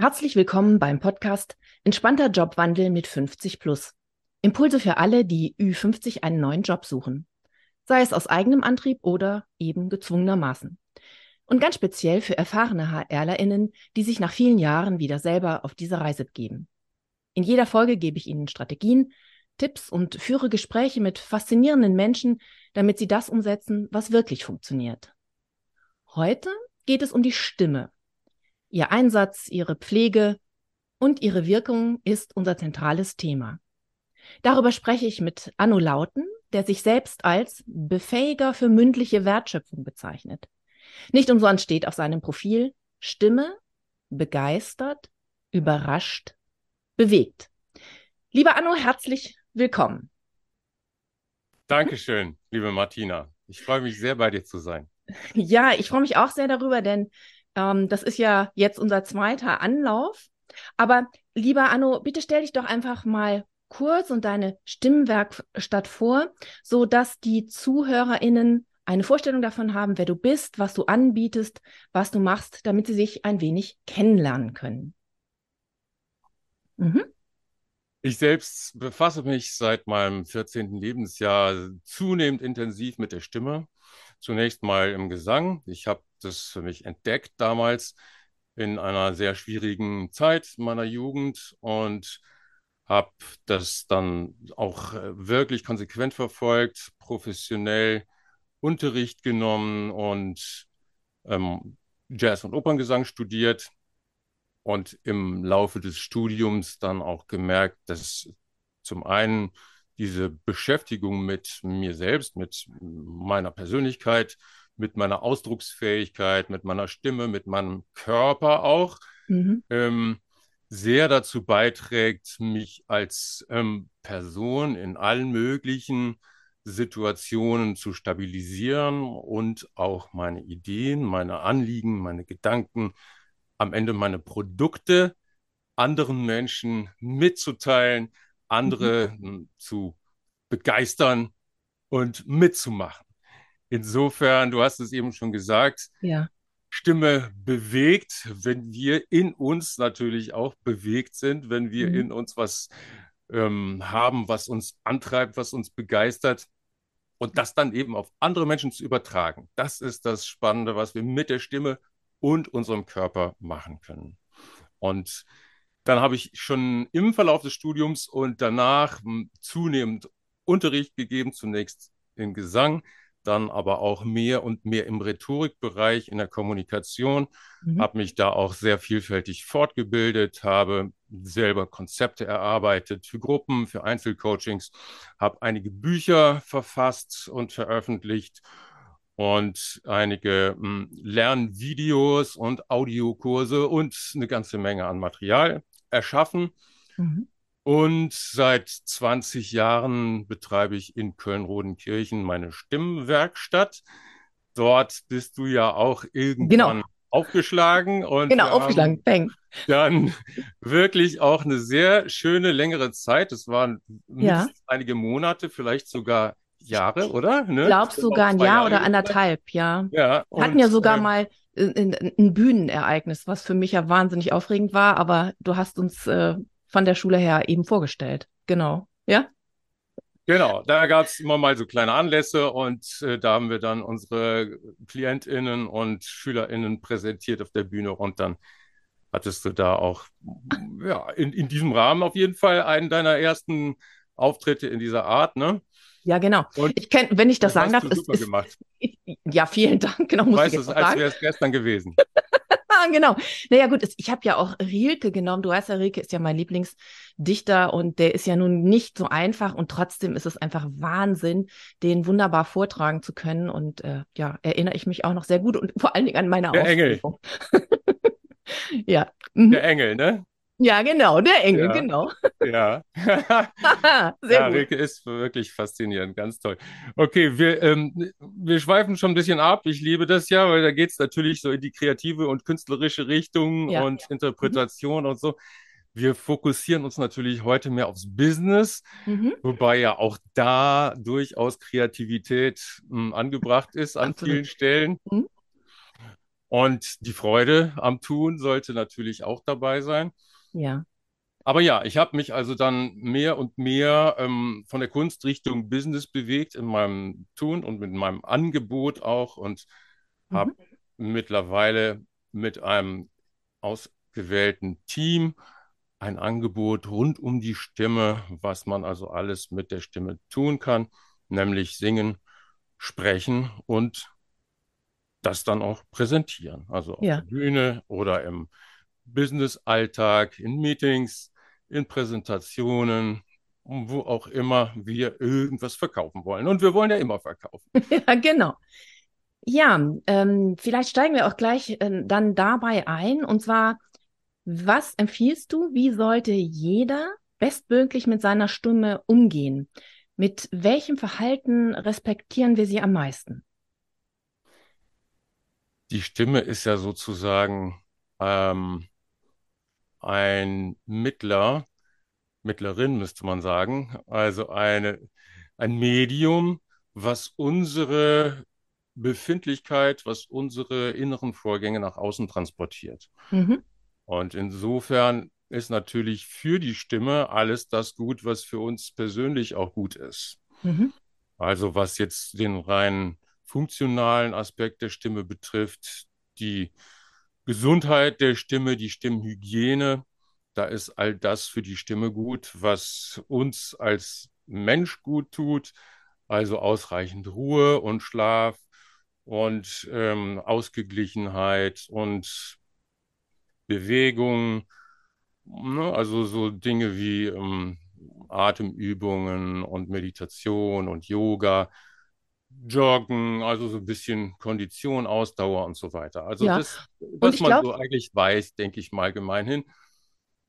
Herzlich willkommen beim Podcast Entspannter Jobwandel mit 50 plus. Impulse für alle, die Ü50 einen neuen Job suchen. Sei es aus eigenem Antrieb oder eben gezwungenermaßen. Und ganz speziell für erfahrene HRlerInnen, die sich nach vielen Jahren wieder selber auf diese Reise begeben. In jeder Folge gebe ich Ihnen Strategien, Tipps und führe Gespräche mit faszinierenden Menschen, damit Sie das umsetzen, was wirklich funktioniert. Heute geht es um die Stimme. Ihr Einsatz, ihre Pflege und ihre Wirkung ist unser zentrales Thema. Darüber spreche ich mit Anno Lauten, der sich selbst als Befähiger für mündliche Wertschöpfung bezeichnet. Nicht umsonst steht auf seinem Profil Stimme, begeistert, überrascht, bewegt. Lieber Anno, herzlich willkommen. Dankeschön, liebe Martina. Ich freue mich sehr, bei dir zu sein. Ja, ich freue mich auch sehr darüber, denn ähm, das ist ja jetzt unser zweiter Anlauf. Aber lieber Anno, bitte stell dich doch einfach mal kurz und deine Stimmwerkstatt vor, so dass die ZuhörerInnen eine Vorstellung davon haben, wer du bist, was du anbietest, was du machst, damit sie sich ein wenig kennenlernen können. Mhm. Ich selbst befasse mich seit meinem 14. Lebensjahr zunehmend intensiv mit der Stimme. Zunächst mal im Gesang. Ich habe das für mich entdeckt damals in einer sehr schwierigen Zeit meiner Jugend und habe das dann auch äh, wirklich konsequent verfolgt, professionell Unterricht genommen und ähm, Jazz- und Operngesang studiert und im Laufe des Studiums dann auch gemerkt, dass zum einen diese Beschäftigung mit mir selbst, mit meiner Persönlichkeit, mit meiner Ausdrucksfähigkeit, mit meiner Stimme, mit meinem Körper auch, mhm. ähm, sehr dazu beiträgt, mich als ähm, Person in allen möglichen Situationen zu stabilisieren und auch meine Ideen, meine Anliegen, meine Gedanken, am Ende meine Produkte anderen Menschen mitzuteilen, andere mhm. zu begeistern und mitzumachen. Insofern, du hast es eben schon gesagt, ja. Stimme bewegt, wenn wir in uns natürlich auch bewegt sind, wenn wir mhm. in uns was ähm, haben, was uns antreibt, was uns begeistert und das dann eben auf andere Menschen zu übertragen. Das ist das Spannende, was wir mit der Stimme und unserem Körper machen können. Und dann habe ich schon im Verlauf des Studiums und danach hm, zunehmend Unterricht gegeben, zunächst in Gesang, dann aber auch mehr und mehr im Rhetorikbereich, in der Kommunikation, mhm. habe mich da auch sehr vielfältig fortgebildet, habe selber Konzepte erarbeitet für Gruppen, für Einzelcoachings, habe einige Bücher verfasst und veröffentlicht und einige mh, Lernvideos und Audiokurse und eine ganze Menge an Material erschaffen. Mhm. Und seit 20 Jahren betreibe ich in Köln-Rodenkirchen meine Stimmwerkstatt. Dort bist du ja auch irgendwann genau. aufgeschlagen und genau aufgeschlagen, bang. Dann wirklich auch eine sehr schöne längere Zeit. Es waren ja. einige Monate, vielleicht sogar Jahre, oder? Ne? Glaubst sogar ein Jahr Jahre oder anderthalb, ja. Ja. Wir hatten ja sogar äh, mal ein, Bühnenereignis, was für mich ja wahnsinnig aufregend war, aber du hast uns äh, von der Schule her eben vorgestellt. Genau. Ja? Genau, da gab es immer mal so kleine Anlässe und äh, da haben wir dann unsere KlientInnen und SchülerInnen präsentiert auf der Bühne und dann hattest du da auch ja, in, in diesem Rahmen auf jeden Fall einen deiner ersten Auftritte in dieser Art, ne? Ja, genau. Und ich kenn, wenn ich das, das sagen darf, ist, ist, ja, vielen Dank. Genau, muss weißt ich es, als wäre es gestern gewesen. genau. Naja, gut, ich habe ja auch Rilke genommen. Du weißt ja, Rilke ist ja mein Lieblingsdichter und der ist ja nun nicht so einfach und trotzdem ist es einfach Wahnsinn, den wunderbar vortragen zu können. Und äh, ja, erinnere ich mich auch noch sehr gut und vor allen Dingen an meine der Engel. ja. Mhm. Der Engel, ne? Ja, genau, der Engel, ja. genau. Ja. Sehr ja, gut. Rilke ist wirklich faszinierend, ganz toll. Okay, wir, ähm, wir schweifen schon ein bisschen ab. Ich liebe das ja, weil da geht es natürlich so in die kreative und künstlerische Richtung ja. und Interpretation mhm. und so. Wir fokussieren uns natürlich heute mehr aufs Business, mhm. wobei ja auch da durchaus Kreativität mh, hm, angebracht ist an Absolut. vielen Stellen. Mhm. Und die Freude am Tun sollte natürlich auch dabei sein. Ja. Aber ja, ich habe mich also dann mehr und mehr ähm, von der Kunst Richtung Business bewegt in meinem Tun und mit meinem Angebot auch und habe mhm. mittlerweile mit einem ausgewählten Team ein Angebot rund um die Stimme, was man also alles mit der Stimme tun kann, nämlich singen, sprechen und das dann auch präsentieren. Also auf ja. der Bühne oder im Business-Alltag, in Meetings, in Präsentationen, wo auch immer wir irgendwas verkaufen wollen. Und wir wollen ja immer verkaufen. ja, genau. Ja, ähm, vielleicht steigen wir auch gleich äh, dann dabei ein. Und zwar, was empfiehlst du, wie sollte jeder bestmöglich mit seiner Stimme umgehen? Mit welchem Verhalten respektieren wir sie am meisten? Die Stimme ist ja sozusagen ähm, ein Mittler, Mittlerin müsste man sagen, also eine, ein Medium, was unsere Befindlichkeit, was unsere inneren Vorgänge nach außen transportiert. Mhm. Und insofern ist natürlich für die Stimme alles das gut, was für uns persönlich auch gut ist. Mhm. Also was jetzt den rein funktionalen Aspekt der Stimme betrifft, die Gesundheit der Stimme, die Stimmhygiene, da ist all das für die Stimme gut, was uns als Mensch gut tut, also ausreichend Ruhe und Schlaf und ähm, Ausgeglichenheit und Bewegung, ne? also so Dinge wie ähm, Atemübungen und Meditation und Yoga. Joggen, also so ein bisschen Kondition, Ausdauer und so weiter. Also ja. das, was man glaub, so eigentlich weiß, denke ich mal gemeinhin.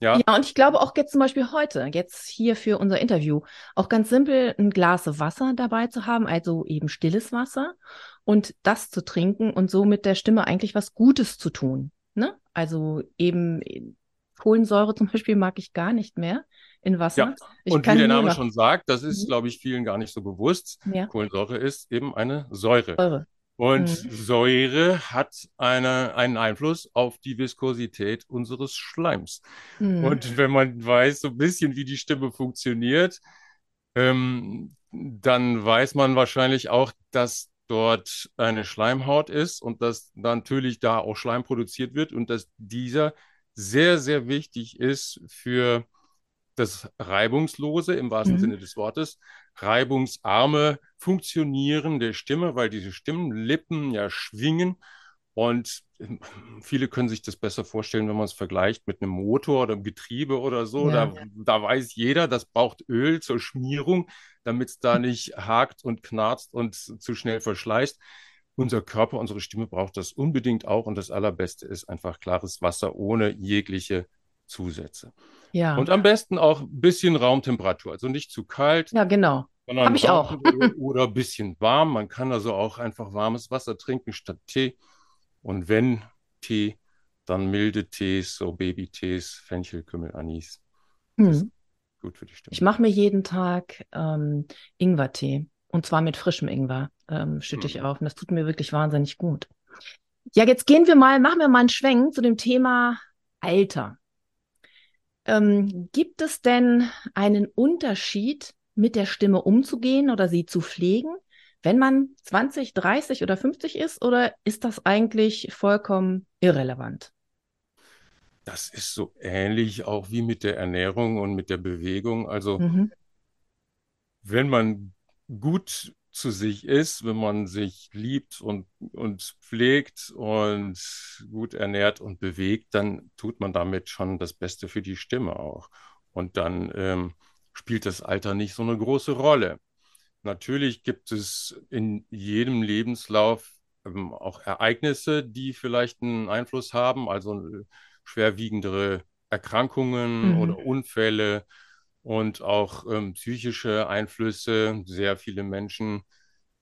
Ja. ja, und ich glaube auch jetzt zum Beispiel heute, jetzt hier für unser Interview, auch ganz simpel ein Glas Wasser dabei zu haben, also eben stilles Wasser und das zu trinken und so mit der Stimme eigentlich was Gutes zu tun. Ne? Also eben Kohlensäure zum Beispiel mag ich gar nicht mehr in Wasser. Ja. Ich und wie der Name schon sagt, das ist, mhm. glaube ich, vielen gar nicht so bewusst. Ja. Kohlensäure ist eben eine Säure. Säure. Und mhm. Säure hat eine, einen Einfluss auf die Viskosität unseres Schleims. Mhm. Und wenn man weiß, so ein bisschen, wie die Stimme funktioniert, ähm, dann weiß man wahrscheinlich auch, dass dort eine Schleimhaut ist und dass natürlich da auch Schleim produziert wird und dass dieser sehr, sehr wichtig ist für das Reibungslose im wahrsten mhm. Sinne des Wortes, reibungsarme Funktionieren der Stimme, weil diese Stimmlippen ja schwingen und ähm, viele können sich das besser vorstellen, wenn man es vergleicht mit einem Motor oder einem Getriebe oder so. Ja. Da, da weiß jeder, das braucht Öl zur Schmierung, damit es da nicht hakt und knarzt und zu schnell verschleißt. Unser Körper, unsere Stimme braucht das unbedingt auch. Und das Allerbeste ist einfach klares Wasser ohne jegliche Zusätze. Ja. Und am besten auch ein bisschen Raumtemperatur, also nicht zu kalt. Ja, genau. Habe ich auch. oder ein bisschen warm. Man kann also auch einfach warmes Wasser trinken statt Tee. Und wenn Tee, dann milde Tees, so Babytees, Fenchel, Kümmel, Anis. Mhm. gut für die Stimme. Ich mache mir jeden Tag ähm, Ingwertee. Und zwar mit frischem Ingwer ähm, schütte ich mhm. auf. Und das tut mir wirklich wahnsinnig gut. Ja, jetzt gehen wir mal, machen wir mal einen Schwenk zu dem Thema Alter. Ähm, gibt es denn einen Unterschied, mit der Stimme umzugehen oder sie zu pflegen, wenn man 20, 30 oder 50 ist? Oder ist das eigentlich vollkommen irrelevant? Das ist so ähnlich auch wie mit der Ernährung und mit der Bewegung. Also, mhm. wenn man gut zu sich ist, wenn man sich liebt und, und pflegt und gut ernährt und bewegt, dann tut man damit schon das Beste für die Stimme auch. Und dann ähm, spielt das Alter nicht so eine große Rolle. Natürlich gibt es in jedem Lebenslauf ähm, auch Ereignisse, die vielleicht einen Einfluss haben, also äh, schwerwiegendere Erkrankungen mhm. oder Unfälle und auch ähm, psychische Einflüsse. Sehr viele Menschen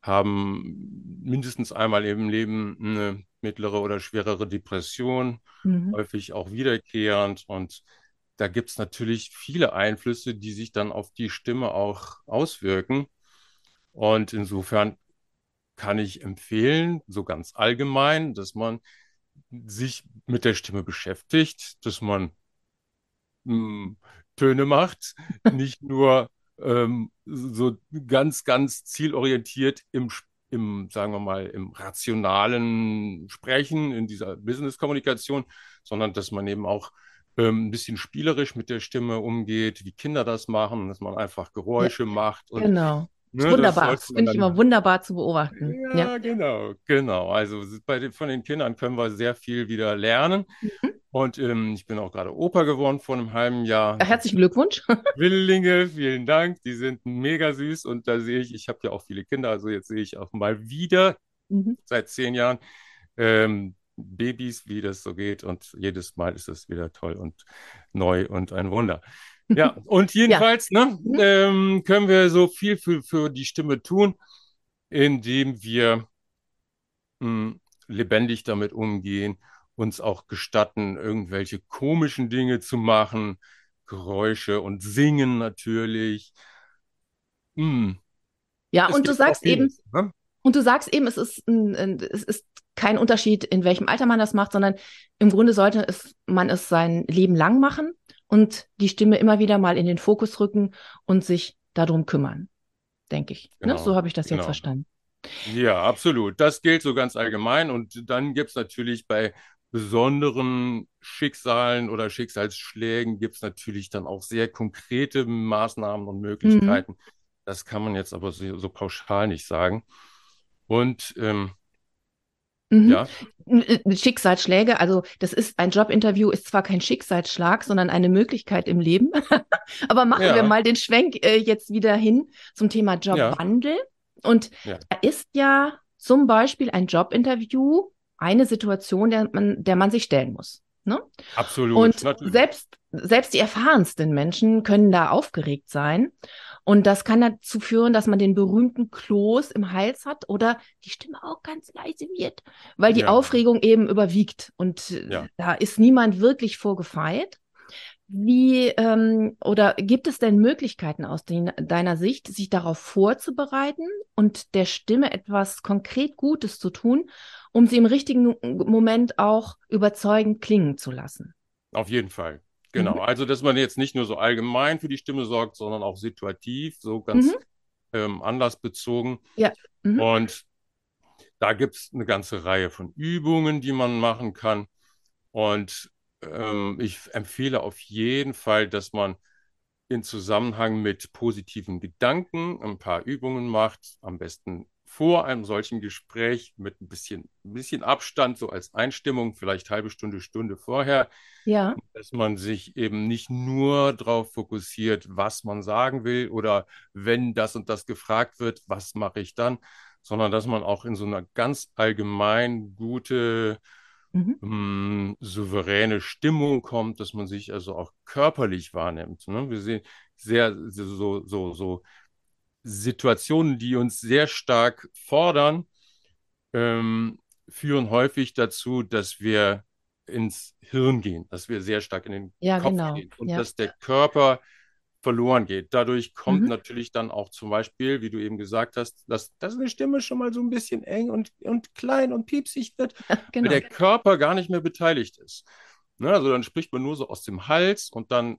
haben mindestens einmal im Leben eine mittlere oder schwerere Depression, mhm. häufig auch wiederkehrend. Und da gibt es natürlich viele Einflüsse, die sich dann auf die Stimme auch auswirken. Und insofern kann ich empfehlen, so ganz allgemein, dass man sich mit der Stimme beschäftigt, dass man mh, hm, Töne macht, nicht nur ähm, so ganz, ganz zielorientiert im, im, sagen wir mal, im rationalen Sprechen, in dieser Business-Kommunikation, sondern dass man eben auch ähm, ein bisschen spielerisch mit der Stimme umgeht, wie Kinder das machen, dass man einfach Geräusche ja, macht. Und, genau. Ne, wunderbar. Das, das finde ich immer wunderbar zu beobachten. Ja, ja. genau, genau. Also bei den, von den Kindern können wir sehr viel wieder lernen. Mhm. Und ähm, ich bin auch gerade Opa geworden vor einem halben Jahr. Herzlichen Glückwunsch. Zwillinge, vielen Dank. Die sind mega süß. Und da sehe ich, ich habe ja auch viele Kinder, also jetzt sehe ich auch mal wieder mhm. seit zehn Jahren ähm, Babys, wie das so geht. Und jedes Mal ist es wieder toll und neu und ein Wunder. Ja, und jedenfalls ja. ne, mhm. ähm, können wir so viel für, für die Stimme tun, indem wir mh, hm, lebendig damit umgehen, uns auch gestatten, irgendwelche komischen Dinge zu machen, Geräusche und singen natürlich. Hm. Ja, es und du sagst eben, ne? und du sagst eben, es ist, ein, ein, es ist kein Unterschied, in welchem Alter man das macht, sondern im Grunde sollte es, man es sein Leben lang machen und die Stimme immer wieder mal in den Fokus rücken und sich darum kümmern, denke ich. Ne? Genau, ne? So habe ich das genau. jetzt verstanden. Ja, absolut. Das gilt so ganz allgemein. Und dann gibt es natürlich bei besonderen Schicksalen oder Schicksalsschlägen gibt es natürlich dann auch sehr konkrete Maßnahmen und Möglichkeiten. Mhm. Das kann man jetzt aber so, so pauschal nicht sagen. Und ähm, Mhm. Ja. Äh, Schicksalsschläge, also das ist ein Jobinterview, ist zwar kein Schicksalsschlag, sondern eine Möglichkeit im Leben. Aber machen ja. wir mal den Schwenk äh, jetzt wieder hin zum Thema Jobwandel. Ja. Und da ist ja zum Beispiel ein Jobinterview eine Situation, der man, der man sich stellen muss. Ne? Absolut. Und natürlich. selbst, selbst die erfahrensten Menschen können da aufgeregt sein. Und das kann dazu führen, dass man den berühmten Kloß im Hals hat oder die Stimme auch ganz leise wird, weil die ja. Aufregung eben überwiegt. Und ja. da ist niemand wirklich vorgefeit. Wie ähm, oder gibt es denn Möglichkeiten aus den, deiner Sicht, sich darauf vorzubereiten und der Stimme etwas konkret Gutes zu tun, um sie im richtigen Moment auch überzeugend klingen zu lassen? Auf jeden Fall. Genau, mhm. also dass man jetzt nicht nur so allgemein für die Stimme sorgt, sondern auch situativ, so ganz mhm. ähm, anlassbezogen. Ja. Mhm. Und da gibt es eine ganze Reihe von Übungen, die man machen kann. Und ähm, ich empfehle auf jeden Fall, dass man in Zusammenhang mit positiven Gedanken ein paar Übungen macht, am besten vor einem solchen Gespräch mit ein bisschen, ein bisschen Abstand, so als Einstimmung, vielleicht halbe Stunde, Stunde vorher, ja. dass man sich eben nicht nur darauf fokussiert, was man sagen will oder wenn das und das gefragt wird, was mache ich dann, sondern dass man auch in so einer ganz allgemein gute, mhm. mh, hm, souveräne Stimmung kommt, dass man sich also auch körperlich wahrnimmt. Ne? Wir sehen sehr so, so, so Situationen, die uns sehr stark fordern, ähm, führen häufig dazu, dass wir ins Hirn gehen, dass wir sehr stark in den ja, Kopf genau. gehen und ja. dass der Körper verloren geht. Dadurch kommt mhm. natürlich dann auch zum Beispiel, wie du eben gesagt hast, dass, dass eine Stimme schon mal so ein bisschen eng und, und klein und piepsig wird, genau. weil der Körper gar nicht mehr beteiligt ist. Ne, also dann spricht man nur so aus dem Hals und dann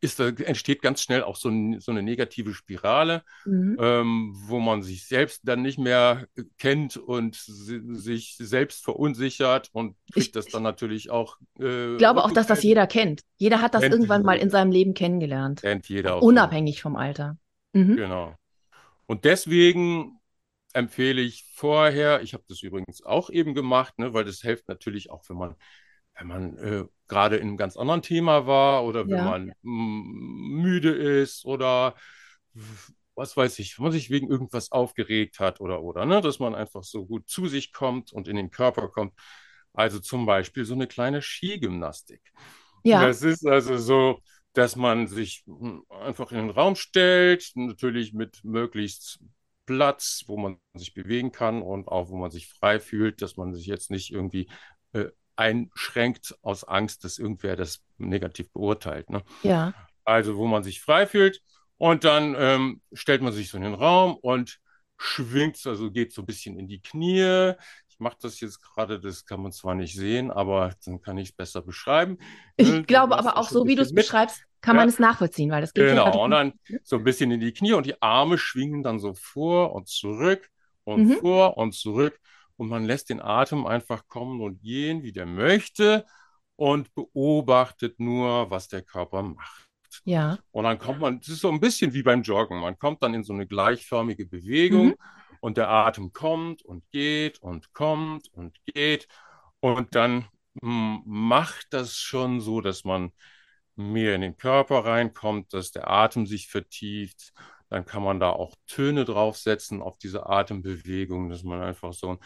ist, entsteht ganz schnell auch so, ein, so eine negative Spirale, mhm. ähm, wo man sich selbst dann nicht mehr kennt und sich selbst verunsichert und kriegt ich, das dann natürlich auch. Äh, ich glaube auch, dass das jeder kennt. Jeder hat das irgendwann jeder. mal in seinem Leben kennengelernt. Kennt jeder. Unabhängig vom Alter. Mhm. Genau. Und deswegen empfehle ich vorher, ich habe das übrigens auch eben gemacht, ne, weil das hilft natürlich auch, wenn man wenn man äh, gerade in einem ganz anderen Thema war oder wenn ja. man müde ist oder was weiß ich, wenn man sich wegen irgendwas aufgeregt hat oder oder, ne, dass man einfach so gut zu sich kommt und in den Körper kommt. Also zum Beispiel so eine kleine Skigymnastik. Ja. Das ist also so, dass man sich hm, einfach in den Raum stellt, natürlich mit möglichst Platz, wo man sich bewegen kann und auch wo man sich frei fühlt, dass man sich jetzt nicht irgendwie äh, einschränkt aus Angst, dass irgendwer das negativ beurteilt. Ne? Ja. Also wo man sich frei fühlt und dann ähm, stellt man sich so in den Raum und schwingt, also geht so ein bisschen in die Knie. Ich mache das jetzt gerade, das kann man zwar nicht sehen, aber dann kann ich es besser beschreiben. Ich äh, glaube aber auch so, wie du es beschreibst, kann ja. man es nachvollziehen, weil das geht genau. ja. Und dann so ein bisschen in die Knie und die Arme schwingen dann so vor und zurück und mhm. vor und zurück und man lässt den Atem einfach kommen und gehen, wie der möchte und beobachtet nur, was der Körper macht. Ja. Und dann kommt man, das ist so ein bisschen wie beim Joggen, man kommt dann in so eine gleichförmige Bewegung mhm. und der Atem kommt und geht und kommt und geht und dann hm, macht das schon so, dass man mehr in den Körper reinkommt, dass der Atem sich vertieft. Dann kann man da auch Töne draufsetzen auf diese Atembewegung, dass man einfach so ein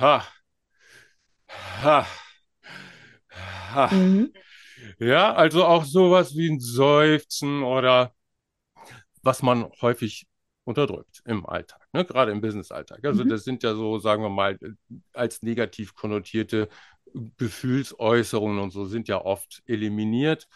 Ha, Ha, Ha. Mhm. Ja, also auch sowas wie ein Seufzen oder was man häufig unterdrückt im Alltag, ne? gerade im Business-Alltag. Also mhm. das sind ja so, sagen wir mal, als negativ konnotierte Gefühlsäußerungen und so sind ja oft eliminiert.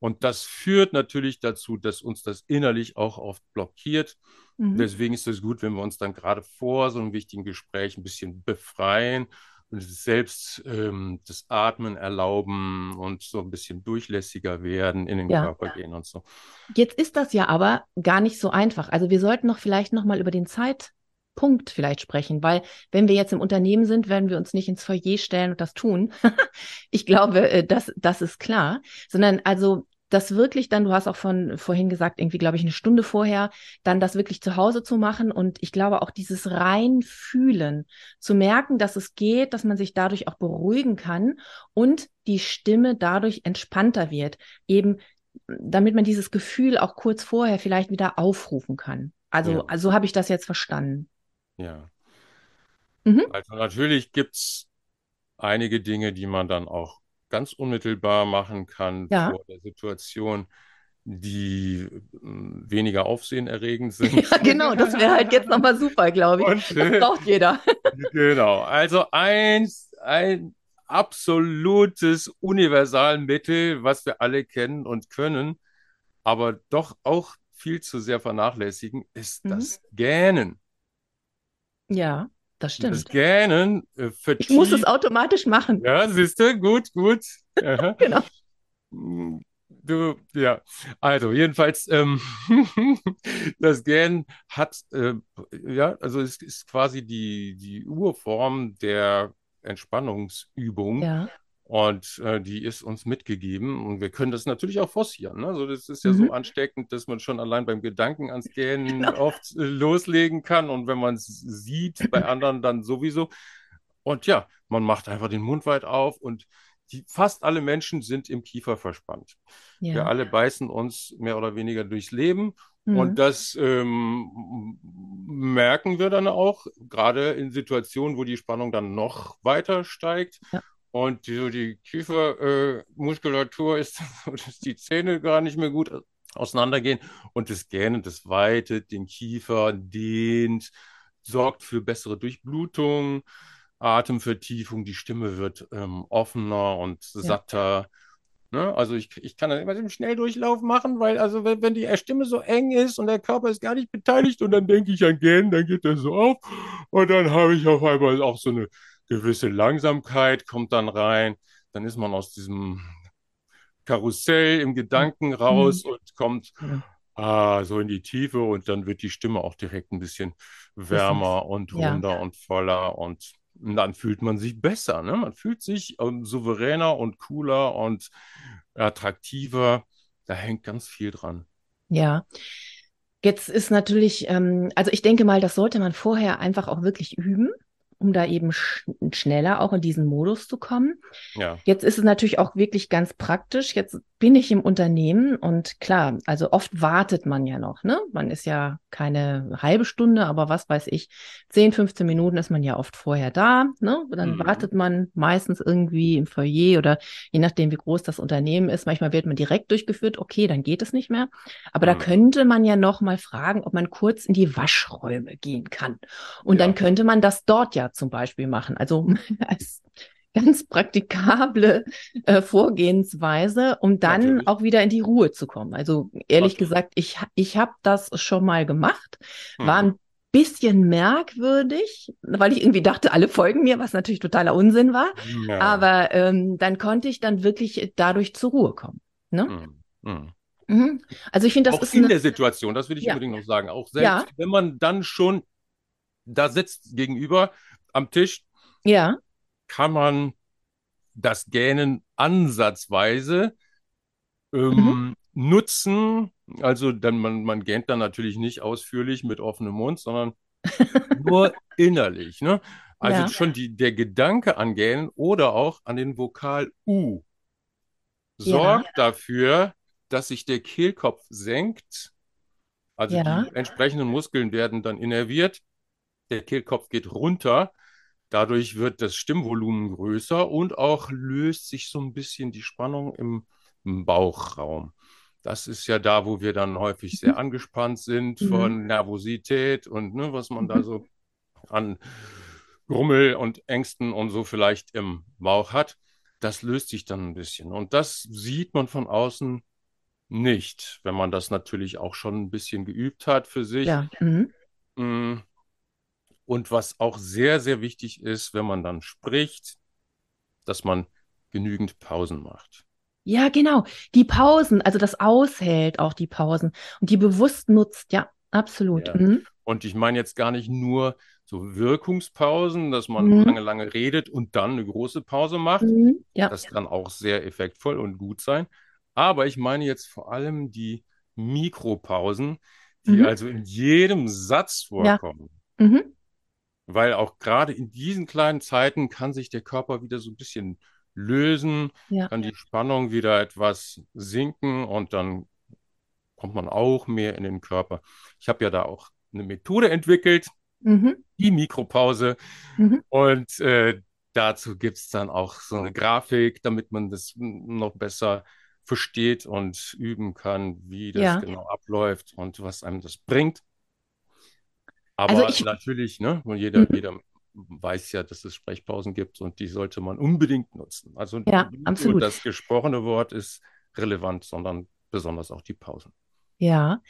Und das führt natürlich dazu, dass uns das innerlich auch oft blockiert. Mhm. Deswegen ist es gut, wenn wir uns dann gerade vor so einem wichtigen Gespräch ein bisschen befreien und selbst ähm, das Atmen erlauben und so ein bisschen durchlässiger werden, in den ja. Körper gehen und so. Jetzt ist das ja aber gar nicht so einfach. Also wir sollten noch vielleicht noch mal über den Zeitpunkt vielleicht sprechen, weil wenn wir jetzt im Unternehmen sind, werden wir uns nicht ins Foyer stellen und das tun. ich glaube, äh, das, das ist klar, sondern also das wirklich dann, du hast auch von vorhin gesagt, irgendwie, glaube ich, eine Stunde vorher, dann das wirklich zu Hause zu machen und ich glaube auch dieses Reinfühlen, zu merken, dass es geht, dass man sich dadurch auch beruhigen kann und die Stimme dadurch entspannter wird, eben damit man dieses Gefühl auch kurz vorher vielleicht wieder aufrufen kann. Also, ja. also habe ich das jetzt verstanden. Ja. Mhm. Also natürlich gibt es einige Dinge, die man dann auch ganz unmittelbar machen kann ja. vor der Situation, die hm, weniger aufsehenerregend sind. Ja, genau, das wäre halt jetzt nochmal super, glaube ich. Und, das braucht jeder. genau, also eins, ein absolutes Universalmittel, was wir alle kennen und können, aber doch auch viel zu sehr vernachlässigen, ist mhm. das Gähnen. Ja. Das stimmt. Das Gähnen äh, Ich muss es automatisch machen. Ja, siehst du, gut, gut. genau. Du, ja, also jedenfalls, ähm, das Gähnen hat, äh, ja, also es ist quasi die, die Urform der Entspannungsübung. Ja. Und äh, die ist uns mitgegeben und wir können das natürlich auch forcieren. Ne? Also das ist ja mhm. so ansteckend, dass man schon allein beim Gedanken ans Gähnen genau. oft äh, loslegen kann und wenn man es sieht, bei anderen dann sowieso. Und ja, man macht einfach den Mund weit auf und die, fast alle Menschen sind im Kiefer verspannt. Ja. Wir alle beißen uns mehr oder weniger durchs Leben mhm. und das ähm, merken wir dann auch, gerade in Situationen, wo die Spannung dann noch weiter steigt. Ja. Und die, die Kiefermuskulatur äh, ist so, dass die Zähne gar nicht mehr gut auseinandergehen. Und das Gähnen, das weitet den Kiefer, dehnt, sorgt für bessere Durchblutung, Atemvertiefung, die Stimme wird ähm, offener und satter. Ja. Ne? Also ich, ich kann dann immer den Schnelldurchlauf machen, weil also wenn, wenn die Stimme so eng ist und der Körper ist gar nicht beteiligt und dann denke ich an Gähnen, dann geht das so auf und dann habe ich auf einmal auch so eine gewisse Langsamkeit kommt dann rein. Dann ist man aus diesem Karussell im Gedanken mhm. raus mhm. und kommt ah, so in die Tiefe und dann wird die Stimme auch direkt ein bisschen wärmer und runder ja. und voller und dann fühlt man sich besser. Ne? Man fühlt sich ähm, souveräner und cooler und attraktiver. Da hängt ganz viel dran. Ja. Jetzt ist natürlich, ähm, also ich denke mal, das sollte man vorher einfach auch wirklich üben um da eben sch schneller auch in diesen Modus zu kommen. Ja. Jetzt ist es natürlich auch wirklich ganz praktisch. Jetzt bin ich im Unternehmen und klar, also oft wartet man ja noch, ne? Man ist ja keine halbe Stunde, aber was weiß ich, 10, 15 Minuten ist man ja oft vorher da, ne? Dann mhm. wartet man meistens irgendwie im Foyer oder je nachdem, wie groß das Unternehmen ist. Manchmal wird man direkt durchgeführt, okay, dann geht es nicht mehr. Aber mhm. da könnte man ja noch mal fragen, ob man kurz in die Waschräume gehen kann. Und ja. dann könnte man das dort ja zum Beispiel machen. Also als ganz praktikable äh, Vorgehensweise, um dann Natürlich. auch wieder in die Ruhe zu kommen. Also ehrlich Natürlich. gesagt, ich, ich habe das schon mal gemacht, mhm. war ein bisschen merkwürdig, weil ich irgendwie dachte, alle folgen mir, was natürlich totaler Unsinn war. Ja. Aber ähm, dann konnte ich dann wirklich dadurch zur Ruhe kommen. Ne? Mhm. Mhm. Also ich finde, das auch ist in der Situation, das will ich ja. unbedingt noch sagen. Auch selbst ja. wenn man dann schon da sitzt gegenüber am Tisch, ja. kann man das Gähnen ansatzweise ähm, mhm. nutzen. Also dann man, man gähnt dann natürlich nicht ausführlich mit offenem Mund, sondern nur innerlich. Ne? Also ja. schon die, der Gedanke an Gähnen oder auch an den Vokal U sorgt ja. dafür, dass sich der Kehlkopf senkt. Also ja. die entsprechenden Muskeln werden dann innerviert. Der Kehlkopf geht runter Dadurch wird das Stimmvolumen größer und auch löst sich so ein bisschen die Spannung im, im Bauchraum. Das ist ja da, wo wir dann häufig sehr mhm. angespannt sind von Nervosität und ne, was man da mhm. so an Grummel und Ängsten und so vielleicht im Bauch hat. Das löst sich dann ein bisschen. Und das sieht man von außen nicht, wenn man das natürlich auch schon ein bisschen geübt hat für sich. Ja. Mhm. Und was auch sehr, sehr wichtig ist, wenn man dann spricht, dass man genügend Pausen macht. Ja, genau. Die Pausen, also das aushält auch die Pausen und die bewusst nutzt. Ja, absolut. Ja. Mhm. Und ich meine jetzt gar nicht nur so Wirkungspausen, dass man mhm. lange, lange redet und dann eine große Pause macht. Mhm. Ja. Das kann auch sehr effektvoll und gut sein. Aber ich meine jetzt vor allem die Mikropausen, die mhm. also in jedem Satz vorkommen. Ja. Weil auch gerade in diesen kleinen Zeiten kann sich der Körper wieder so ein bisschen lösen, ja. kann die Spannung wieder etwas sinken und dann kommt man auch mehr in den Körper. Ich habe ja da auch eine Methode entwickelt, mhm. die Mikropause. Mhm. Und äh, dazu gibt es dann auch so eine Grafik, damit man das noch besser versteht und üben kann, wie das ja. genau abläuft und was einem das bringt. Aber also ich, natürlich, ne, jeder, mhm. jeder weiß ja, dass es Sprechpausen gibt und die sollte man unbedingt nutzen. Also ja, nicht absolut. nur das gesprochene Wort ist relevant, sondern besonders auch die Pausen. Ja,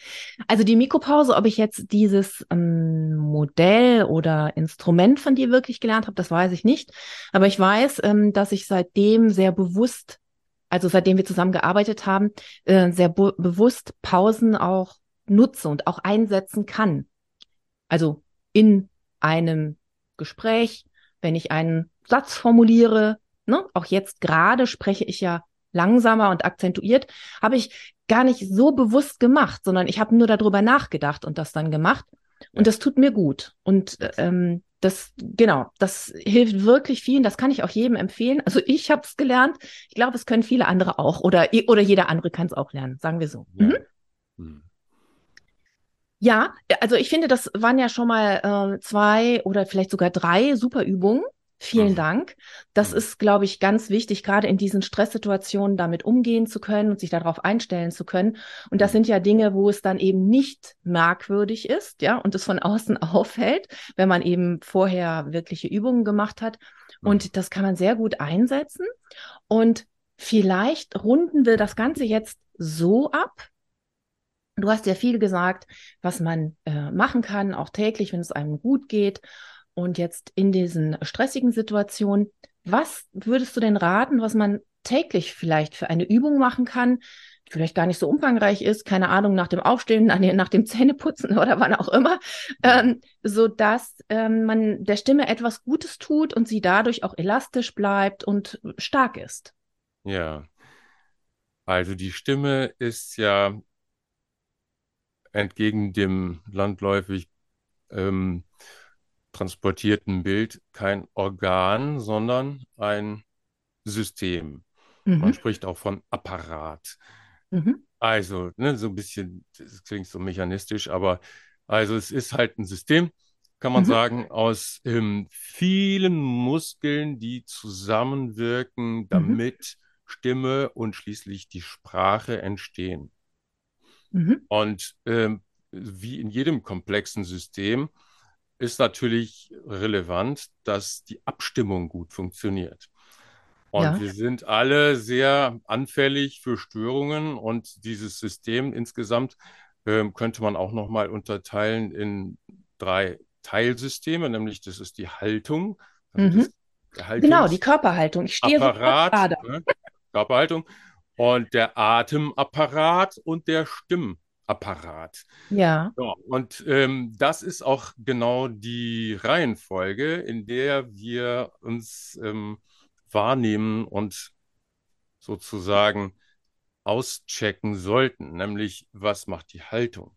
also die Mikropause, ob ich jetzt dieses ähm, Modell oder Instrument von dir wirklich gelernt habe, das weiß ich nicht. Aber ich weiß, ähm, dass ich seitdem sehr bewusst, also seitdem wir zusammen gearbeitet haben, äh, sehr bewusst Pausen auch nutze und auch einsetzen kann. Also in einem Gespräch, wenn ich einen Satz formuliere, ne, auch jetzt gerade spreche ich ja langsamer und akzentuiert, habe ich gar nicht so bewusst gemacht, sondern ich habe nur darüber nachgedacht und das dann gemacht. Und das tut mir gut. Und ähm, das, genau, das hilft wirklich vielen. Das kann ich auch jedem empfehlen. Also ich habe es gelernt. Ich glaube, es können viele andere auch. Oder, oder jeder andere kann es auch lernen, sagen wir so. Ja. Mhm. Ja, also ich finde, das waren ja schon mal äh, zwei oder vielleicht sogar drei super Übungen. Vielen mhm. Dank. Das mhm. ist, glaube ich, ganz wichtig, gerade in diesen Stresssituationen damit umgehen zu können und sich darauf einstellen zu können. Und das mhm. sind ja Dinge, wo es dann eben nicht merkwürdig ist, ja, und es von außen auffällt, wenn man eben vorher wirkliche Übungen gemacht hat. Und das kann man sehr gut einsetzen. Und vielleicht runden wir das Ganze jetzt so ab, Du hast ja viel gesagt, was man äh, machen kann, auch täglich, wenn es einem gut geht. Und jetzt in diesen stressigen Situationen, was würdest du denn raten, was man täglich vielleicht für eine Übung machen kann, die vielleicht gar nicht so umfangreich ist, keine Ahnung, nach dem Aufstehen, nach dem Zähneputzen oder wann auch immer, ähm, so ähm, man der Stimme etwas Gutes tut und sie dadurch auch elastisch bleibt und stark ist. Ja. Also die Stimme ist ja entgegen dem landläufig ähm, transportierten Bild kein Organ, sondern ein System. Mhm. Man spricht auch von Apparat. Mhm. Also, ne, so ein bisschen, das klingt so mechanistisch, aber also es ist halt ein System, kann man mhm. sagen, aus ähm, vielen Muskeln, die zusammenwirken, mhm. damit Stimme und schließlich die Sprache entstehen. Mhm. Und ähm, wie in jedem komplexen System ist natürlich relevant, dass die Abstimmung gut funktioniert. Und ja. wir sind alle sehr anfällig für Störungen und dieses System insgesamt ähm, könnte man auch nochmal unterteilen in drei Teilsysteme, nämlich das ist die Haltung. Also mhm. genau, die Körperhaltung. Ich stehe Apparat, gerade. Ne? Körperhaltung und der Atemapparat und der Stimmapparat. Ja. ja und ähm, das ist auch genau die Reihenfolge, in der wir uns ähm, wahrnehmen und sozusagen auschecken sollten, nämlich was macht die Haltung.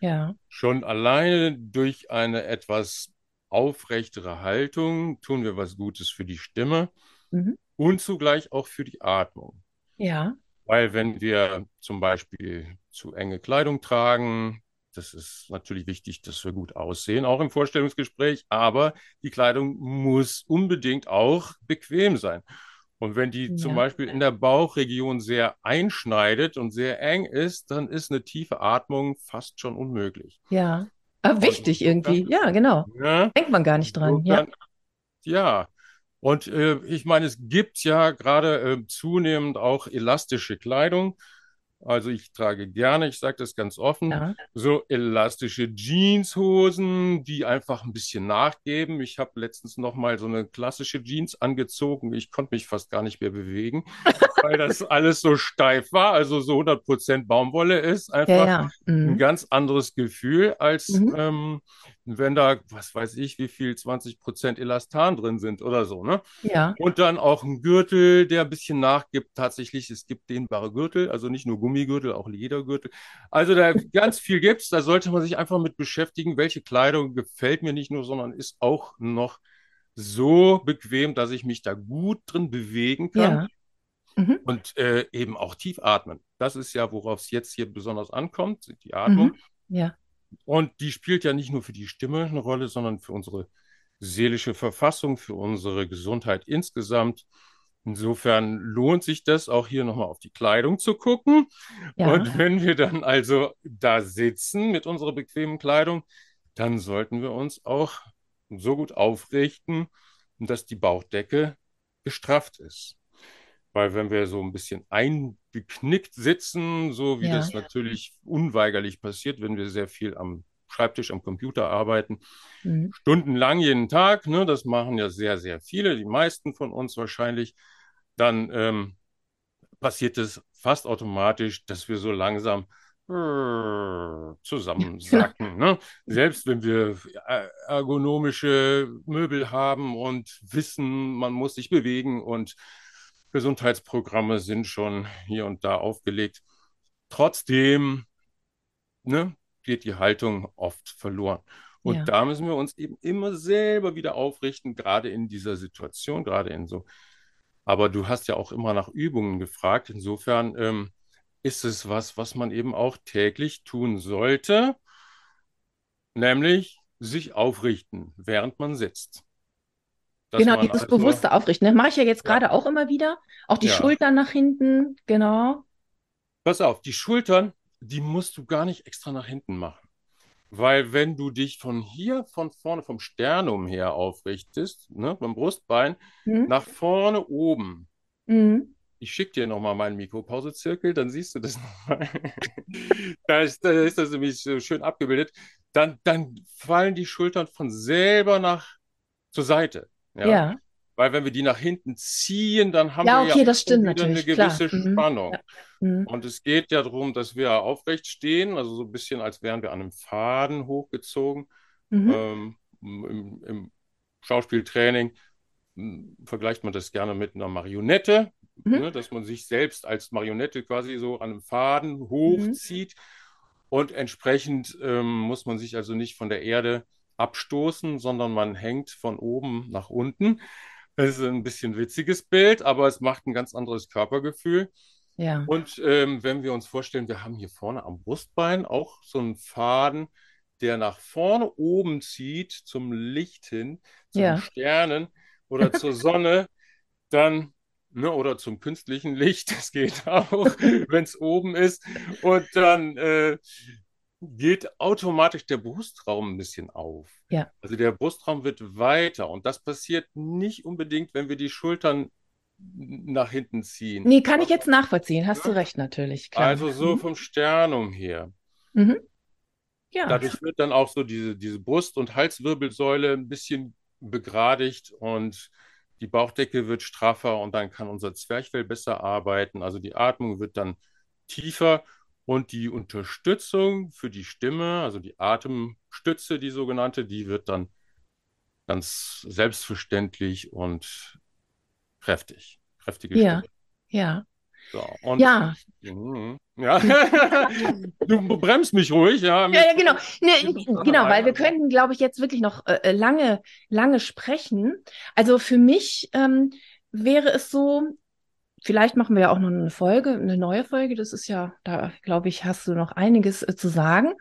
Ja. Schon alleine durch eine etwas aufrechtere Haltung tun wir was Gutes für die Stimme mhm. und zugleich auch für die Atmung. Ja. Weil wenn wir zum Beispiel zu enge Kleidung tragen, das ist natürlich wichtig, dass wir gut aussehen, auch im Vorstellungsgespräch, aber die Kleidung muss unbedingt auch bequem sein. Und wenn die ja. zum Beispiel in der Bauchregion sehr einschneidet und sehr eng ist, dann ist eine tiefe Atmung fast schon unmöglich. Ja, aber wichtig irgendwie. Ja, genau. Ja, Denkt man gar nicht dran. Ja. ja. Und äh, ich meine, es gibt ja gerade äh, zunehmend auch elastische Kleidung. Also ich trage gerne, ich sage das ganz offen, ja. so elastische Jeanshosen, die einfach ein bisschen nachgeben. Ich habe letztens noch mal so eine klassische Jeans angezogen. Ich konnte mich fast gar nicht mehr bewegen, weil das alles so steif war. Also so 100% Baumwolle ist einfach ja, ja. Mhm. ein ganz anderes Gefühl als mhm. ähm, wenn da, was weiß ich, wie viel 20 Prozent Elastan drin sind oder so, ne? Ja. Und dann auch ein Gürtel, der ein bisschen nachgibt. Tatsächlich, es gibt dehnbare Gürtel, also nicht nur Gummigürtel, auch Ledergürtel. Also da ganz viel gibt's. Da sollte man sich einfach mit beschäftigen, welche Kleidung gefällt mir nicht nur, sondern ist auch noch so bequem, dass ich mich da gut drin bewegen kann. Ja. Mhm. Und äh, eben auch tief atmen. Das ist ja, worauf es jetzt hier besonders ankommt, die Atmung. Mhm. Ja. Und die spielt ja nicht nur für die Stimme eine Rolle, sondern für unsere seelische Verfassung, für unsere Gesundheit insgesamt. Insofern lohnt sich das auch hier nochmal auf die Kleidung zu gucken. Ja. Und wenn wir dann also da sitzen mit unserer bequemen Kleidung, dann sollten wir uns auch so gut aufrichten, dass die Bauchdecke gestrafft ist. Weil wenn wir so ein bisschen eingeknickt sitzen, so wie ja. das natürlich unweigerlich passiert, wenn wir sehr viel am Schreibtisch, am Computer arbeiten, mhm. stundenlang jeden Tag, ne, das machen ja sehr, sehr viele, die meisten von uns wahrscheinlich, dann ähm, passiert es fast automatisch, dass wir so langsam äh, zusammensacken. ne? Selbst wenn wir ergonomische Möbel haben und wissen, man muss sich bewegen und Gesundheitsprogramme sind schon hier und da aufgelegt. Trotzdem ne, geht die Haltung oft verloren. Und ja. da müssen wir uns eben immer selber wieder aufrichten, gerade in dieser Situation, gerade in so. Aber du hast ja auch immer nach Übungen gefragt. Insofern ähm, ist es was, was man eben auch täglich tun sollte, nämlich sich aufrichten, während man sitzt genau, dieses bewusste Aufrichten. Das mache ich ja jetzt gerade ja. auch immer wieder. Auch die ja. Schultern nach hinten, genau. Pass auf, die Schultern, die musst du gar nicht extra nach hinten machen. Weil wenn du dich von hier, von vorne, vom Sternum her aufrichtest, ne, beim Brustbein, mhm. nach vorne oben, mhm. ich schicke dir nochmal meinen Mikropausezirkel, dann siehst du das nochmal. da, ist, da ist das nämlich so schön abgebildet. Dann, dann fallen die Schultern von selber nach zur Seite. Ja? ja. Weil wenn wir die nach hinten ziehen, dann haben ja, wir okay, ja das stimmt wieder eine gewisse klar. Mhm. Spannung. Mhm. Und es geht ja darum, dass wir aufrecht stehen, also so ein bisschen, als wären wir an einem Faden hochgezogen. Mhm. Ähm, im, Im Schauspieltraining vergleicht man das gerne mit einer Marionette, mhm. ne, dass man sich selbst als Marionette quasi so an einem Faden mhm. hochzieht. Und entsprechend ähm, muss man sich also nicht von der Erde abstoßen, sondern man hängt von oben nach unten. Das ist ein bisschen witziges Bild, aber es macht ein ganz anderes Körpergefühl. Ja. Und ähm, wenn wir uns vorstellen, wir haben hier vorne am Brustbein auch so einen Faden, der nach vorne oben zieht, zum Licht hin, zum ja. Sternen oder zur Sonne, dann Ne, oder zum künstlichen Licht, das geht auch, wenn es oben ist. Und dann äh, geht automatisch der Brustraum ein bisschen auf. Ja. Also der Brustraum wird weiter und das passiert nicht unbedingt, wenn wir die Schultern nach hinten ziehen. Nee, kann ich jetzt nachvollziehen, hast ja? du recht natürlich. Klar. Also so mhm. vom Sternum her. Mhm. Ja. Dadurch wird dann auch so diese, diese Brust- und Halswirbelsäule ein bisschen begradigt und die Bauchdecke wird straffer und dann kann unser Zwerchfell besser arbeiten. Also die Atmung wird dann tiefer und die Unterstützung für die Stimme, also die Atemstütze, die sogenannte, die wird dann ganz selbstverständlich und kräftig. Kräftige ja, Stimme. Ja. So, und, ja. Mh, ja. du bremst mich ruhig, ja. Ja, ja genau. Nee, genau, weil wir könnten, glaube ich, jetzt wirklich noch äh, äh, lange, lange sprechen. Also für mich ähm, wäre es so, vielleicht machen wir ja auch noch eine Folge, eine neue Folge. Das ist ja, da glaube ich, hast du noch einiges äh, zu sagen.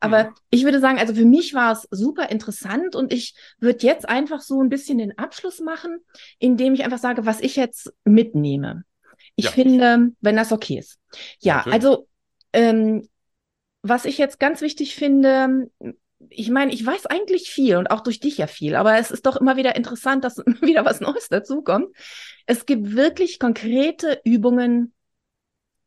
Aber mhm. ich würde sagen, also für mich war es super interessant und ich würde jetzt einfach so ein bisschen den Abschluss machen, indem ich einfach sage, was ich jetzt mitnehme. Ich ja. finde, wenn das okay ist. Ja, Natürlich. also ähm, was ich jetzt ganz wichtig finde, ich meine, ich weiß eigentlich viel und auch durch dich ja viel, aber es ist doch immer wieder interessant, dass wieder was Neues dazukommt. Es gibt wirklich konkrete Übungen,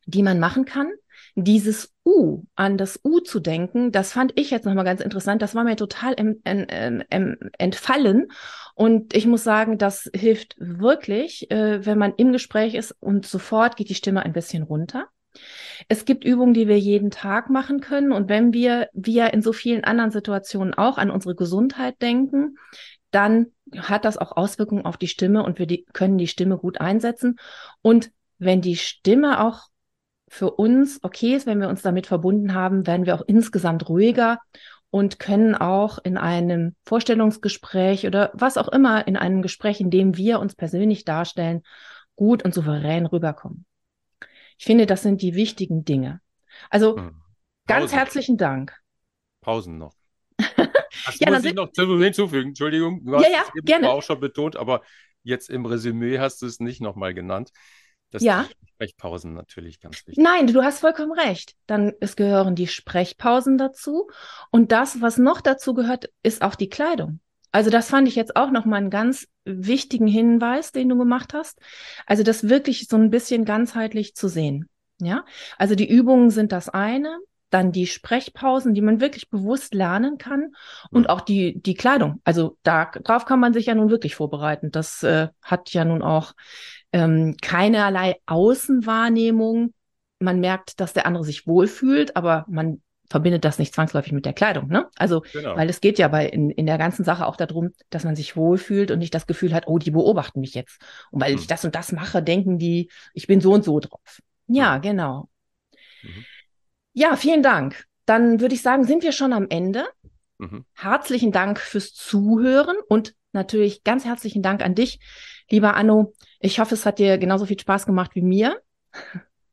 die man machen kann. Dieses U, an das U zu denken, das fand ich jetzt nochmal ganz interessant. Das war mir total em, em, em, entfallen. Und ich muss sagen, das hilft wirklich, äh, wenn man im Gespräch ist und sofort geht die Stimme ein bisschen runter. Es gibt Übungen, die wir jeden Tag machen können. Und wenn wir, wie ja in so vielen anderen Situationen auch, an unsere Gesundheit denken, dann hat das auch Auswirkungen auf die Stimme und wir die, können die Stimme gut einsetzen. Und wenn die Stimme auch für uns okay ist, wenn wir uns damit verbunden haben, werden wir auch insgesamt ruhiger und können auch in einem Vorstellungsgespräch oder was auch immer, in einem Gespräch, in dem wir uns persönlich darstellen, gut und souverän rüberkommen. Ich finde, das sind die wichtigen Dinge. Also hm. ganz herzlichen Dank. Pausen noch. Das ja, muss ich noch hinzufügen. Entschuldigung, du hast ja, ja, es eben gerne. auch schon betont, aber jetzt im Resümee hast du es nicht nochmal genannt. Das ja. Sprechpausen natürlich ganz wichtig. Nein, du hast vollkommen recht. Dann es gehören die Sprechpausen dazu. Und das, was noch dazu gehört, ist auch die Kleidung. Also das fand ich jetzt auch nochmal einen ganz wichtigen Hinweis, den du gemacht hast. Also das wirklich so ein bisschen ganzheitlich zu sehen. Ja, also die Übungen sind das eine, dann die Sprechpausen, die man wirklich bewusst lernen kann und auch die, die Kleidung. Also darauf kann man sich ja nun wirklich vorbereiten. Das äh, hat ja nun auch ähm, keinerlei Außenwahrnehmung. Man merkt, dass der andere sich wohlfühlt, aber man verbindet das nicht zwangsläufig mit der Kleidung. Ne? Also, genau. weil es geht ja bei in, in der ganzen Sache auch darum, dass man sich wohlfühlt und nicht das Gefühl hat, oh, die beobachten mich jetzt. Und weil mhm. ich das und das mache, denken die, ich bin so und so drauf. Ja, mhm. genau. Mhm. Ja, vielen Dank. Dann würde ich sagen, sind wir schon am Ende. Mhm. Herzlichen Dank fürs Zuhören und natürlich ganz herzlichen Dank an dich, lieber Anno. Ich hoffe, es hat dir genauso viel Spaß gemacht wie mir.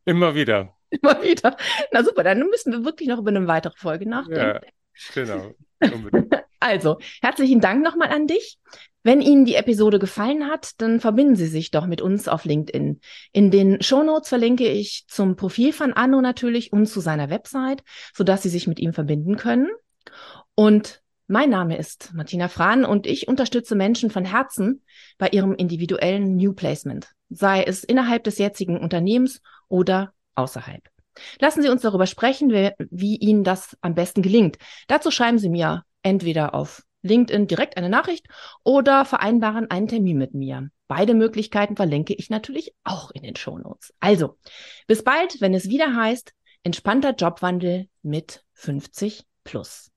Immer wieder. Immer wieder. Na super, dann müssen wir wirklich noch über eine weitere Folge nachdenken. Ja, genau. also, herzlichen Dank nochmal an dich. Wenn Ihnen die Episode gefallen hat, dann verbinden Sie sich doch mit uns auf LinkedIn. In den Shownotes verlinke ich zum Profil von Anno natürlich und zu seiner Website, sodass Sie sich mit ihm verbinden können. Und mein Name ist Martina Frahn und ich unterstütze Menschen von Herzen bei ihrem individuellen New Placement, sei es innerhalb des jetzigen Unternehmens oder außerhalb. Lassen Sie uns darüber sprechen, wie Ihnen das am besten gelingt. Dazu schreiben Sie mir entweder auf LinkedIn direkt eine Nachricht oder vereinbaren einen Termin mit mir. Beide Möglichkeiten verlinke ich natürlich auch in den Shownotes. Also, bis bald, wenn es wieder heißt, entspannter Jobwandel mit 50 plus.